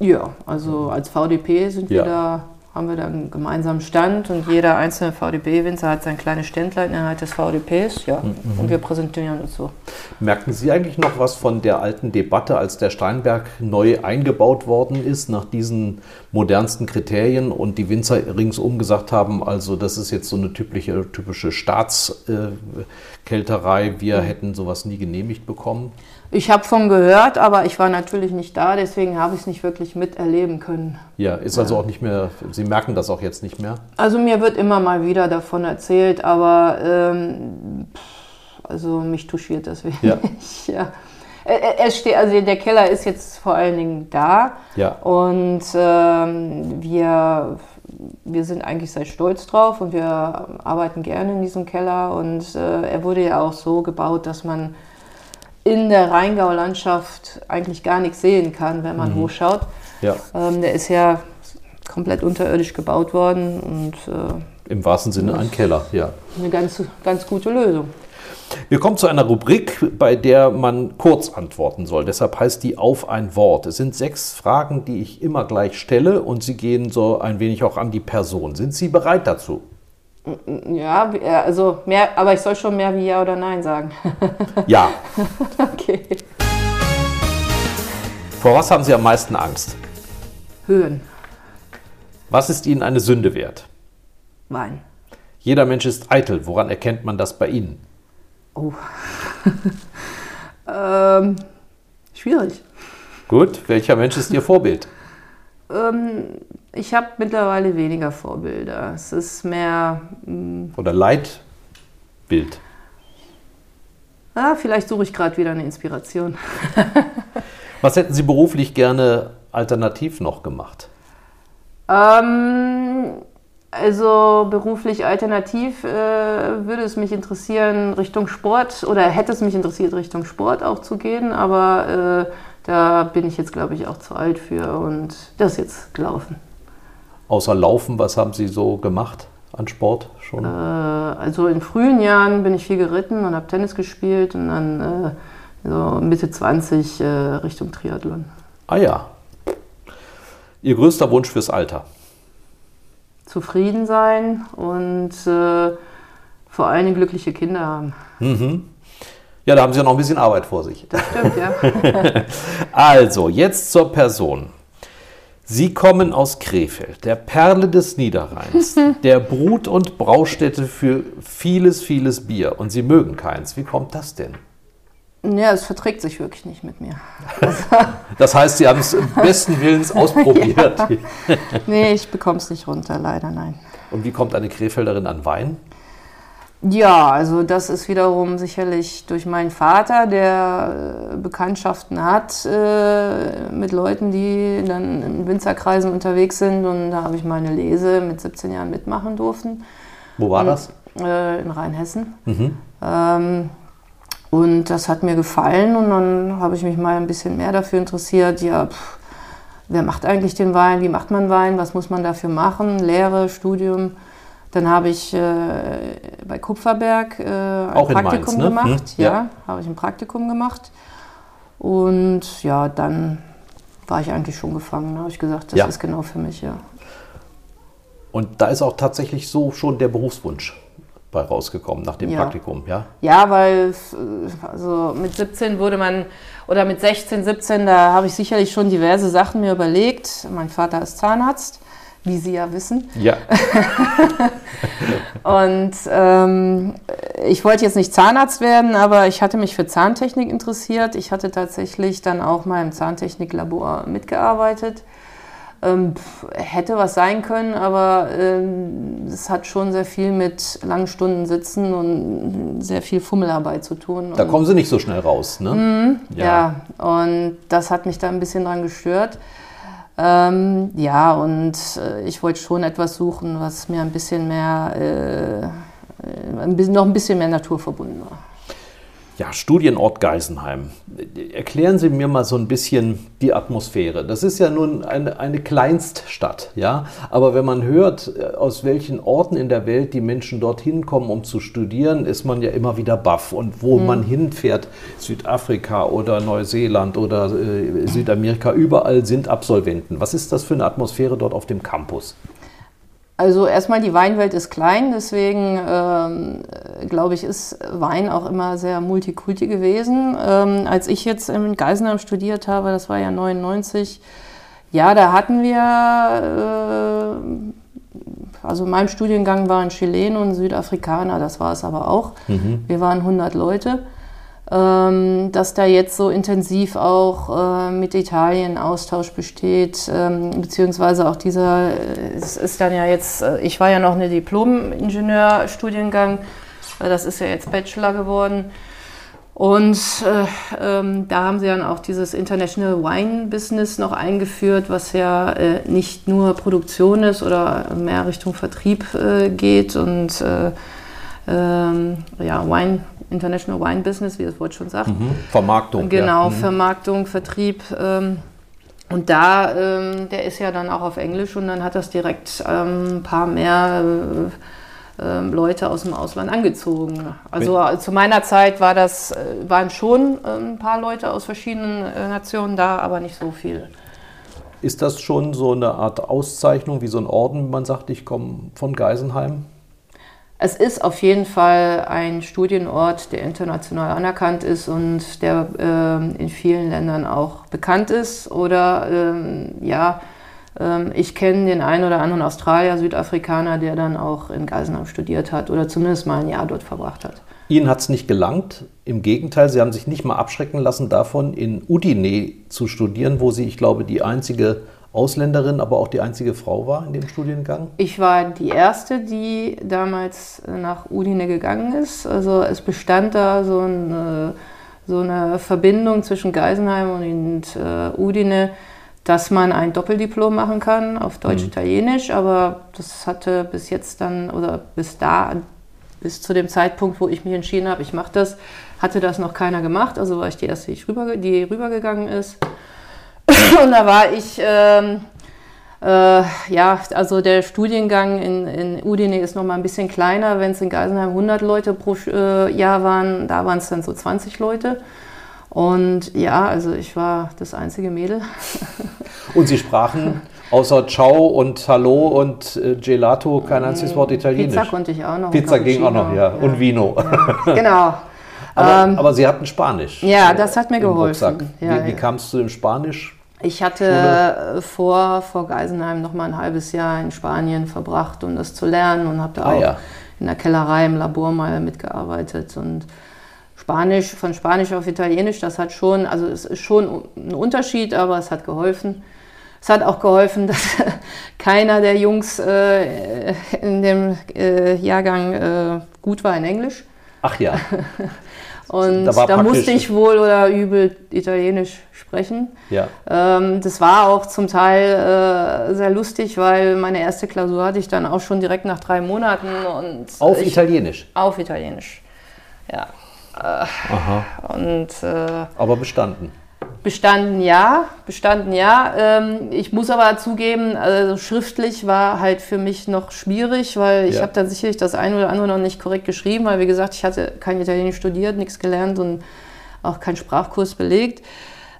Ja, also als VDP sind ja. wir da haben wir dann einen gemeinsamen Stand und jeder einzelne VDB-Winzer hat sein kleines Ständlein innerhalb des VDPs, ja, mhm. und wir präsentieren uns so. Merken Sie eigentlich noch was von der alten Debatte, als der Steinberg neu eingebaut worden ist, nach diesen modernsten Kriterien und die Winzer ringsum gesagt haben, also das ist jetzt so eine typische, typische Staatskälterei, wir mhm. hätten sowas nie genehmigt bekommen? Ich habe von gehört, aber ich war natürlich nicht da, deswegen habe ich es nicht wirklich miterleben können. Ja, ist also auch nicht mehr, Sie merken das auch jetzt nicht mehr? Also mir wird immer mal wieder davon erzählt, aber ähm, also mich touchiert das wenig. Ja. ja. Es steht, also der Keller ist jetzt vor allen Dingen da. Ja. Und ähm, wir, wir sind eigentlich sehr stolz drauf und wir arbeiten gerne in diesem Keller. Und äh, er wurde ja auch so gebaut, dass man in der Rheingau-Landschaft eigentlich gar nichts sehen kann, wenn man mhm. hochschaut. Ja. Ähm, der ist ja komplett unterirdisch gebaut worden und äh, im wahrsten Sinne ein Keller, ja. Eine ganz, ganz gute Lösung. Wir kommen zu einer Rubrik, bei der man kurz antworten soll. Deshalb heißt die auf ein Wort. Es sind sechs Fragen, die ich immer gleich stelle und sie gehen so ein wenig auch an die Person. Sind Sie bereit dazu? Ja, also mehr, aber ich soll schon mehr wie Ja oder Nein sagen. Ja. okay. Vor was haben Sie am meisten Angst? Höhen. Was ist Ihnen eine Sünde wert? Wein. Jeder Mensch ist eitel. Woran erkennt man das bei Ihnen? Oh. ähm, schwierig. Gut. Welcher Mensch ist Ihr Vorbild? Ähm, ich habe mittlerweile weniger Vorbilder. Es ist mehr. Mh, mm, Oder Leitbild. Ah, vielleicht suche ich gerade wieder eine Inspiration. Was hätten Sie beruflich gerne alternativ noch gemacht? Ähm, also beruflich alternativ äh, würde es mich interessieren, Richtung Sport oder hätte es mich interessiert, Richtung Sport auch zu gehen, aber äh, da bin ich jetzt, glaube ich, auch zu alt für und das ist jetzt gelaufen. Außer Laufen, was haben Sie so gemacht an Sport schon? Äh, also in frühen Jahren bin ich viel geritten und habe Tennis gespielt und dann äh, so Mitte 20 äh, Richtung Triathlon. Ah ja. Ihr größter Wunsch fürs Alter? Zufrieden sein und äh, vor allem glückliche Kinder haben. Mhm. Ja, da haben Sie ja noch ein bisschen Arbeit vor sich. Das stimmt, ja. also, jetzt zur Person. Sie kommen aus Krefeld, der Perle des Niederrheins, der Brut- und Braustätte für vieles, vieles Bier. Und Sie mögen keins. Wie kommt das denn? Ja, es verträgt sich wirklich nicht mit mir. das heißt, Sie haben es besten Willens ausprobiert. ja. Nee, ich bekomme es nicht runter, leider nein. Und wie kommt eine Krefelderin an Wein? Ja, also das ist wiederum sicherlich durch meinen Vater, der äh, Bekanntschaften hat äh, mit Leuten, die dann in Winzerkreisen unterwegs sind. Und da habe ich meine Lese mit 17 Jahren mitmachen durften. Wo war und, das? Äh, in Rheinhessen. Mhm. Ähm, und das hat mir gefallen und dann habe ich mich mal ein bisschen mehr dafür interessiert. Ja, pff, wer macht eigentlich den Wein? Wie macht man Wein? Was muss man dafür machen? Lehre, Studium. Dann habe ich äh, bei Kupferberg äh, ein Auch Praktikum Mainz, ne? gemacht. Hm, ja, ja habe ich ein Praktikum gemacht. Und ja, dann war ich eigentlich schon gefangen. Da habe ich gesagt, das ja. ist genau für mich, ja. Und da ist auch tatsächlich so schon der Berufswunsch bei rausgekommen nach dem ja. Praktikum, ja? Ja, weil also mit 17 wurde man, oder mit 16, 17, da habe ich sicherlich schon diverse Sachen mir überlegt. Mein Vater ist Zahnarzt wie Sie ja wissen. Ja. und ähm, ich wollte jetzt nicht Zahnarzt werden, aber ich hatte mich für Zahntechnik interessiert. Ich hatte tatsächlich dann auch mal im Zahntechniklabor mitgearbeitet. Ähm, hätte was sein können, aber ähm, es hat schon sehr viel mit langen Stunden sitzen und sehr viel Fummelarbeit zu tun. Da kommen Sie nicht so schnell raus, ne? Mhm, ja. ja, und das hat mich da ein bisschen dran gestört. Ähm, ja, und äh, ich wollte schon etwas suchen, was mir ein bisschen mehr, äh, bisschen, noch ein bisschen mehr naturverbunden war. Ja, Studienort Geisenheim. Erklären Sie mir mal so ein bisschen die Atmosphäre. Das ist ja nun eine, eine Kleinststadt, ja. Aber wenn man hört, äh, aus welchen Orten in der Welt die Menschen dorthin kommen, um zu studieren, ist man ja immer wieder baff. Und wo mhm. man hinfährt, Südafrika oder Neuseeland oder äh, Südamerika, überall sind Absolventen. Was ist das für eine Atmosphäre dort auf dem Campus? Also erstmal die Weinwelt ist klein, deswegen ähm, glaube ich, ist Wein auch immer sehr multikulti gewesen. Ähm, als ich jetzt in Geisenheim studiert habe, das war ja 99, ja, da hatten wir, äh, also in meinem Studiengang waren Chilenen und Südafrikaner, das war es aber auch. Mhm. Wir waren 100 Leute. Ähm, dass da jetzt so intensiv auch äh, mit Italien Austausch besteht, ähm, beziehungsweise auch dieser, äh, es ist dann ja jetzt, äh, ich war ja noch eine Diplom-Ingenieurstudiengang, das ist ja jetzt Bachelor geworden. Und äh, ähm, da haben sie dann auch dieses International Wine Business noch eingeführt, was ja äh, nicht nur Produktion ist oder mehr Richtung Vertrieb äh, geht und ähm, ja, Wine International Wine Business, wie das Wort schon sagt. Mhm. Vermarktung. Genau, ja. mhm. Vermarktung, Vertrieb. Ähm, und da, ähm, der ist ja dann auch auf Englisch und dann hat das direkt ähm, ein paar mehr äh, äh, Leute aus dem Ausland angezogen. Also Mit zu meiner Zeit war das, äh, waren schon äh, ein paar Leute aus verschiedenen äh, Nationen da, aber nicht so viel. Ist das schon so eine Art Auszeichnung, wie so ein Orden, man sagt, ich komme von Geisenheim? Es ist auf jeden Fall ein Studienort, der international anerkannt ist und der äh, in vielen Ländern auch bekannt ist. Oder ähm, ja, äh, ich kenne den einen oder anderen Australier, Südafrikaner, der dann auch in Geisenheim studiert hat oder zumindest mal ein Jahr dort verbracht hat. Ihnen hat es nicht gelangt. Im Gegenteil, Sie haben sich nicht mal abschrecken lassen davon, in Udine zu studieren, wo Sie, ich glaube, die einzige Ausländerin, aber auch die einzige Frau war in dem Studiengang? Ich war die erste, die damals nach Udine gegangen ist. Also es bestand da so eine, so eine Verbindung zwischen Geisenheim und äh, Udine, dass man ein Doppeldiplom machen kann auf Deutsch-Italienisch, mhm. aber das hatte bis jetzt dann oder bis da, bis zu dem Zeitpunkt, wo ich mich entschieden habe, ich mache das, hatte das noch keiner gemacht. Also war ich die erste, die, rüber, die rübergegangen ist. Und da war ich, ähm, äh, ja, also der Studiengang in, in Udine ist noch mal ein bisschen kleiner. Wenn es in Geisenheim 100 Leute pro äh, Jahr waren, da waren es dann so 20 Leute. Und ja, also ich war das einzige Mädel. Und Sie sprachen außer Ciao und Hallo und äh, Gelato kein einziges Wort Italienisch. Pizza konnte ich auch noch. Pizza ging auch noch, ja. ja. Und Vino. Ja. Genau. aber, ähm, aber, Sie hatten Spanisch. Ja, das hat mir geholfen. Ja, wie, wie kam es zu dem Spanisch? Ich hatte Schule. vor, vor Geisenheim noch mal ein halbes Jahr in Spanien verbracht, um das zu lernen und habe da ah, auch ja. in der Kellerei im Labor mal mitgearbeitet und Spanisch, von Spanisch auf Italienisch, das hat schon, also es ist schon ein Unterschied, aber es hat geholfen. Es hat auch geholfen, dass keiner der Jungs äh, in dem äh, Jahrgang äh, gut war in Englisch. Ach ja. Und da, da musste ich wohl oder übel Italienisch sprechen. Ja. Ähm, das war auch zum Teil äh, sehr lustig, weil meine erste Klausur hatte ich dann auch schon direkt nach drei Monaten. Und auf ich, Italienisch? Auf Italienisch, ja. Äh, Aha. Und, äh, Aber bestanden? Bestanden ja, bestanden ja. Ähm, ich muss aber zugeben, also schriftlich war halt für mich noch schwierig, weil ich ja. habe dann sicherlich das eine oder andere noch nicht korrekt geschrieben, weil wie gesagt, ich hatte kein Italienisch studiert, nichts gelernt und auch keinen Sprachkurs belegt.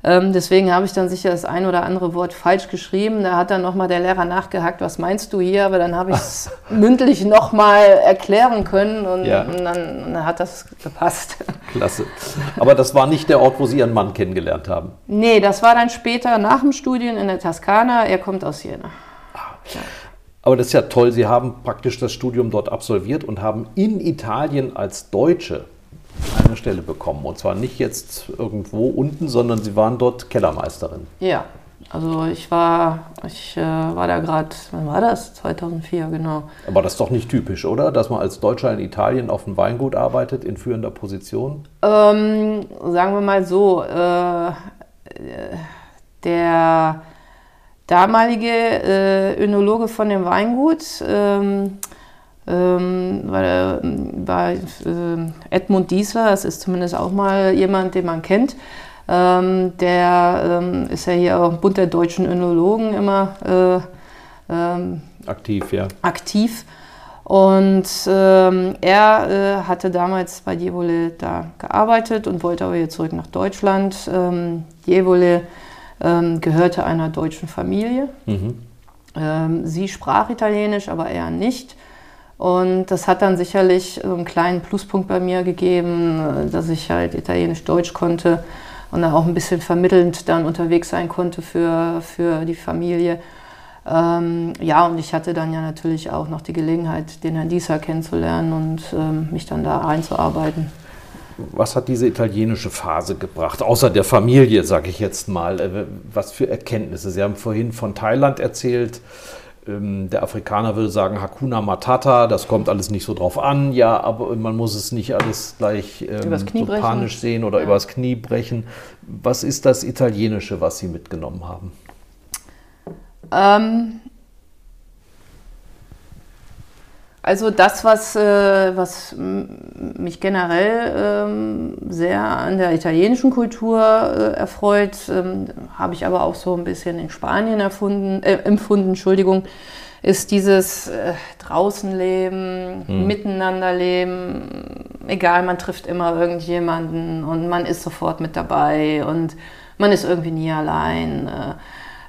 Ähm, deswegen habe ich dann sicher das ein oder andere Wort falsch geschrieben. Da hat dann nochmal der Lehrer nachgehakt, was meinst du hier? Aber dann habe ich es mündlich nochmal erklären können und, ja. und, dann, und, dann, hat das gepasst. Klasse. Aber das war nicht der Ort, wo Sie Ihren Mann kennengelernt haben? Nee, das war dann später nach dem Studium in der Toskana. Er kommt aus Jena. Ah. Aber das ist ja toll, Sie haben praktisch das Studium dort absolviert und haben in Italien als Deutsche eine Stelle bekommen. Und zwar nicht jetzt irgendwo unten, sondern Sie waren dort Kellermeisterin. Ja, also ich war, ich äh, war da gerade, wann war das? 2004, genau. Aber das ist doch nicht typisch, oder? Dass man als Deutscher in Italien auf dem Weingut arbeitet, in führender Position? Ähm, sagen wir mal so, äh, der damalige äh, Önologe von dem Weingut, ähm, Ähm, weil, bei äh, Edmund Diesler, das ist zumindest auch mal jemand, den man kennt, ähm, der ähm, ist ja hier auch im Bund der deutschen Önologen immer äh, ähm, aktiv, ja. Aktiv. Und ähm, er äh, hatte damals bei Jevole da gearbeitet und wollte aber jetzt zurück nach Deutschland. Ähm, Jevole ähm, gehörte einer deutschen Familie. Mhm. Sie sprach Italienisch, aber er nicht. Und das hat dann sicherlich so einen kleinen Pluspunkt bei mir gegeben, äh, dass ich halt Italienisch-Deutsch konnte und dann auch ein bisschen vermittelnd dann unterwegs sein konnte für, für die Familie. Ähm, ja, und ich hatte dann ja natürlich auch noch die Gelegenheit, den Herrn Dieser kennenzulernen und ähm, mich dann da einzuarbeiten. Was hat diese italienische Phase gebracht, außer der Familie, sage ich jetzt mal? Äh, was für Erkenntnisse? Sie haben vorhin von Thailand erzählt. Ähm, der Afrikaner würde sagen Hakuna Matata, das kommt alles nicht so drauf an. Ja, aber man muss es nicht alles gleich ähm, so panisch sehen oder ja. übers Knie brechen. Was ist das Italienische, was Sie mitgenommen haben? Ähm, Also das, was, äh, was mich generell ähm, sehr an der italienischen Kultur äh, erfreut, ähm, habe ich aber auch so ein bisschen in Spanien erfunden, äh, empfunden, Entschuldigung, ist dieses äh, Draußenleben, hm. Miteinanderleben, egal, man trifft immer irgendjemanden und man ist sofort mit dabei und man ist irgendwie nie allein.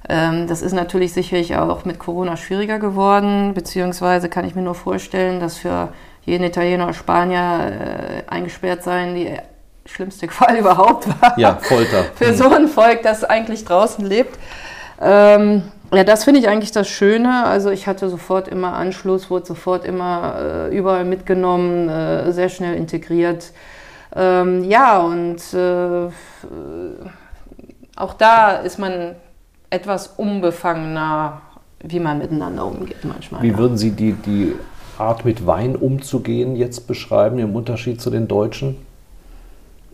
Äh, ähm, das ist natürlich sicherlich auch mit Corona schwieriger geworden, beziehungsweise kann ich mir nur vorstellen, dass für jeden Italiener oder Spanier äh, eingesperrt sein die schlimmste Qual überhaupt war. Ja, Folter. für so ein Volk, das eigentlich draußen lebt. Ähm, ja, das finde ich eigentlich das Schöne. Also ich hatte sofort immer Anschluss, wurde sofort immer äh, überall mitgenommen, äh, sehr schnell integriert. Ähm, ja, und äh, auch da ist man etwas unbefangener, wie man miteinander umgeht manchmal. Wie ja. würden Sie die, die Art mit Wein umzugehen jetzt beschreiben, im Unterschied zu den Deutschen?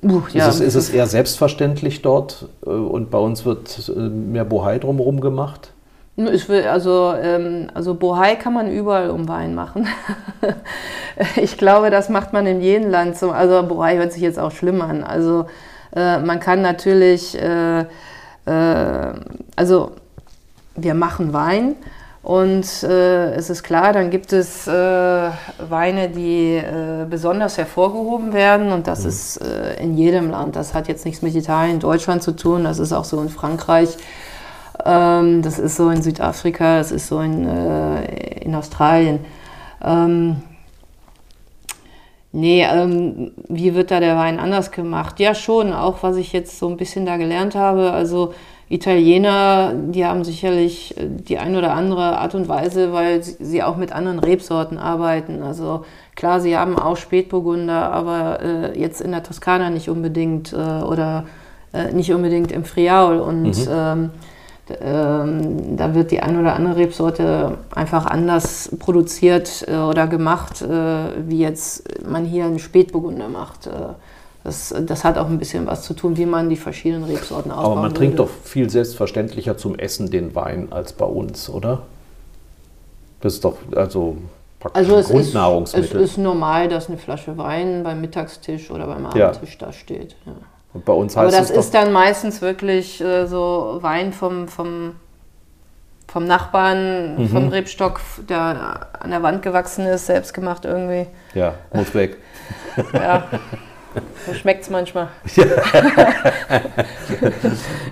Uh, ja. ist, es, ist, es, eher selbstverständlich dort äh, und bei uns wird äh, mehr Bohai drumherum gemacht? Ich will, also, ähm, also Bohai kann man überall um Wein machen. ich glaube, das macht man in jedem Land. So, also Bohai hört sich jetzt auch schlimm an. Also äh, man kann natürlich äh, äh, also wir machen Wein und äh, es ist klar, dann gibt es äh, Weine, die äh, besonders hervorgehoben werden und das mhm. ist äh, in jedem Land. Das hat jetzt nichts mit Italien, Deutschland zu tun, das ist auch so in Frankreich, ähm, das ist so in Südafrika, das ist so in, äh, in Australien. Ähm, Nee, ähm, wie wird da der Wein anders gemacht? Ja, schon, auch was ich jetzt so ein bisschen da gelernt habe. Also Italiener, die haben sicherlich äh, die ein oder andere Art und Weise, weil sie auch mit anderen Rebsorten arbeiten. Also klar, sie haben auch Spätburgunder, aber äh, jetzt in der Toskana nicht unbedingt äh, oder äh, nicht unbedingt im Friaul. Und mhm. ähm, ähm, da wird die eine oder andere Rebsorte einfach anders produziert äh, oder gemacht, äh, wie jetzt man hier einen Spätburgunder macht. Äh, das, das, hat auch ein bisschen was zu tun, wie man die verschiedenen Rebsorten ausbaut. Aber man würde. trinkt doch viel selbstverständlicher zum Essen den Wein als bei uns, oder? Das ist doch also praktisch also ein Grundnahrungsmittel. Ist, es ist normal, dass eine Flasche Wein beim Mittagstisch oder beim Abendtisch ja. da steht. Ja. Und bei uns heißt Aber das ist dann meistens wirklich äh, so Wein vom, vom, vom Nachbarn, mhm. vom Rebstock, der an der Wand gewachsen ist, selbst gemacht irgendwie. Ja, muss weg. ja. So schmeckt es manchmal. ja,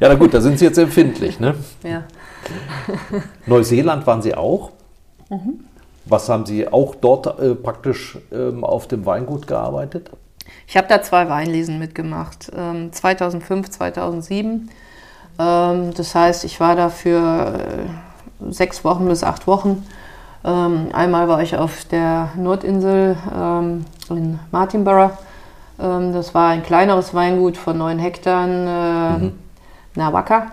na gut, da sind Sie jetzt empfindlich, ne? Ja. Neuseeland waren Sie auch. Mhm. Was haben Sie auch dort äh, praktisch ähm, auf dem Weingut gearbeitet? Ich habe da zwei Weinlesen mitgemacht, ähm, 2005, 2007. Ähm, das heißt, ich war da für äh, sechs Wochen bis acht Wochen. Ähm, einmal war ich auf der Nordinsel ähm, in Martinborough. Ähm, das war ein kleineres Weingut von neun Hektar, äh, mhm. Nawaka.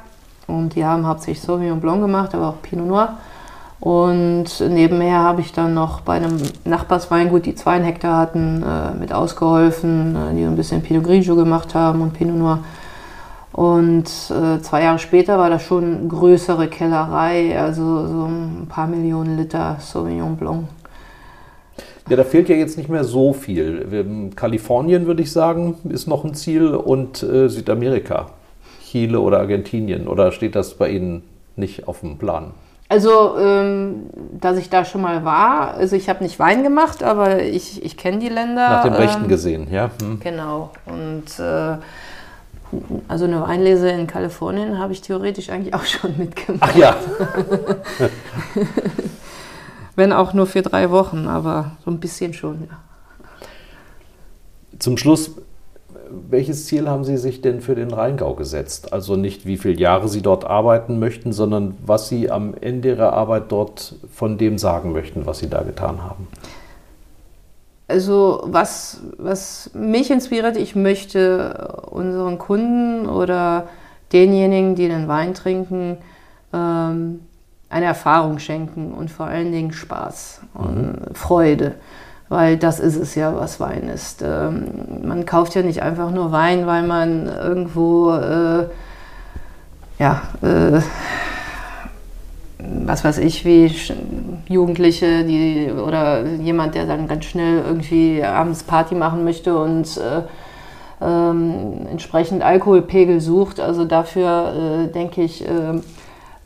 Und die haben hauptsächlich Sauvignon Blanc gemacht, aber auch Pinot Noir. Und nebenher habe ich dann noch bei einem Nachbarsweingut, die zwei Hektar hatten, äh, mit ausgeholfen, äh, die ein bisschen Pinot Grigio gemacht haben und Pinot Noir. Und äh, zwei Jahre später war das schon eine größere Kellerei, also so ein paar Millionen Liter Sauvignon Blanc. Ja, da fehlt ja jetzt nicht mehr so viel. Kalifornien, würde ich sagen, ist noch ein Ziel und Südamerika. Chile oder Argentinien. Oder steht das bei Ihnen nicht auf dem Plan? Also, ähm, dass ich da schon mal war, also ich habe nicht Wein gemacht, aber ich, ich kenne die Länder. Nach dem Rechten ähm, gesehen, ja. Hm. Genau. Und äh, also eine Weinlese in Kalifornien habe ich theoretisch eigentlich auch schon mitgemacht. Ach ja. Wenn auch nur für drei Wochen, aber so ein bisschen schon, ja. Zum Schluss welches Ziel haben Sie sich denn für den Rheingau gesetzt? Also nicht, wie viele Jahre Sie dort arbeiten möchten, sondern was Sie am Ende Ihrer Arbeit dort von dem sagen möchten, was Sie da getan haben. Also was, was mich inspiriert, ich möchte unseren Kunden oder denjenigen, die den Wein trinken, ähm, eine Erfahrung schenken und vor allen Dingen Spaß und mhm. Freude weil das ist es ja, was Wein ist. Ähm, man kauft ja nicht einfach nur Wein, weil man irgendwo, äh, ja, äh, was weiß ich, wie Jugendliche die, oder jemand, der dann ganz schnell irgendwie abends Party machen möchte und äh, ähm, entsprechend Alkoholpegel sucht. Also dafür äh, denke ich, äh,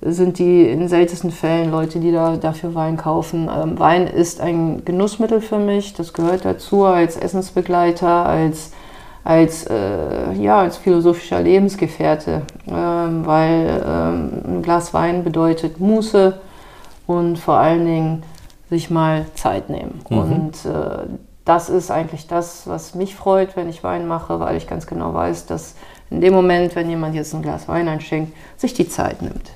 sind die in seltensten Fällen Leute, die da, dafür Wein kaufen. Ähm, Wein ist ein Genussmittel für mich, das gehört dazu als Essensbegleiter, als, als, äh, ja, als philosophischer Lebensgefährte, ähm, weil ähm, ein Glas Wein bedeutet Muße und vor allen Dingen sich mal Zeit nehmen. Mhm. Und äh, das ist eigentlich das, was mich freut, wenn ich Wein mache, weil ich ganz genau weiß, dass in dem Moment, wenn jemand jetzt ein Glas Wein einschenkt, sich die Zeit nimmt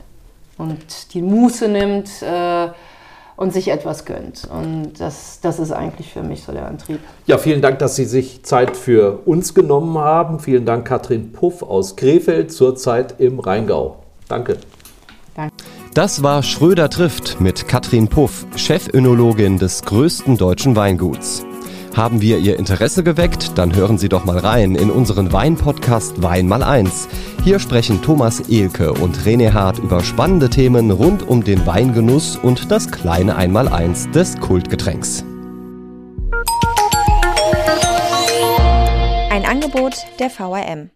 und die Muße nimmt äh, und sich etwas gönnt. Und das, das ist eigentlich für mich so der Antrieb. Ja, vielen Dank, dass Sie sich Zeit für uns genommen haben. Vielen Dank, Katrin Puff aus Krefeld, zurzeit im Rheingau. Danke. Danke. Das war Schröder trifft mit Katrin Puff, Chefönologin des größten deutschen Weinguts. Haben wir Ihr Interesse geweckt? Dann hören Sie doch mal rein in unseren Wein-Podcast Wein mal eins. Hier sprechen Thomas Ehlke und René Hart über spannende Themen rund um den Weingenuss und das kleine Einmaleins des Kultgetränks. Ein Angebot der VRM.